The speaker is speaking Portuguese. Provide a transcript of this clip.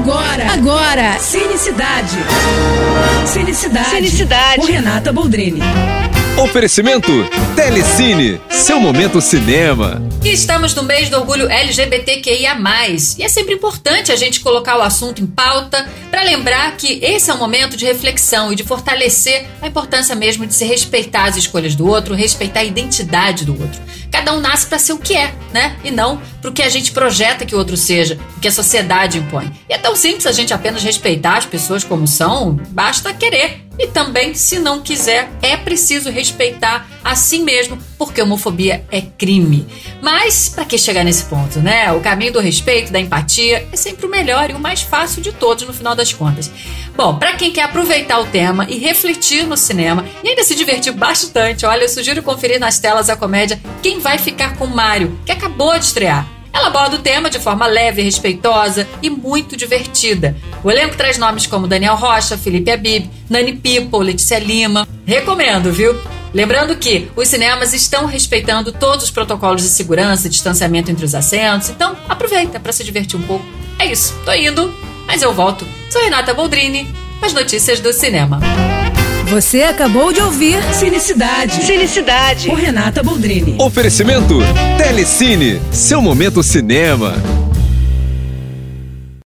Agora, agora, Cinecidade. Cinecidade. Cinecidade. Com Renata Boldrini. Oferecimento Telecine, seu momento cinema. Estamos no mês do orgulho LGBTQIA+. E é sempre importante a gente colocar o assunto em pauta para lembrar que esse é um momento de reflexão e de fortalecer a importância mesmo de se respeitar as escolhas do outro, respeitar a identidade do outro. Cada um nasce para ser o que é, né? E não para o que a gente projeta que o outro seja, o que a sociedade impõe. E é tão simples a gente apenas respeitar as pessoas como são, basta querer. E também, se não quiser, é preciso respeitar a si mesmo, porque homofobia é crime. Mas para que chegar nesse ponto, né? O caminho do respeito, da empatia é sempre o melhor e o mais fácil de todos no final das contas. Bom, para quem quer aproveitar o tema e refletir no cinema e ainda se divertir bastante, olha, eu sugiro conferir nas telas a comédia Quem Vai Ficar com Mário, que acabou de estrear. Ela aborda o tema de forma leve, respeitosa e muito divertida. O elenco traz nomes como Daniel Rocha, Felipe Abib, Nani Pipo, Letícia Lima. Recomendo, viu? Lembrando que os cinemas estão respeitando todos os protocolos de segurança distanciamento entre os assentos, então aproveita para se divertir um pouco. É isso, tô indo, mas eu volto. Sou Renata Boldrini, as notícias do cinema. Você acabou de ouvir Cinecidade. Cinecidade. com Renata Boldrini. Oferecimento Telecine, seu momento cinema.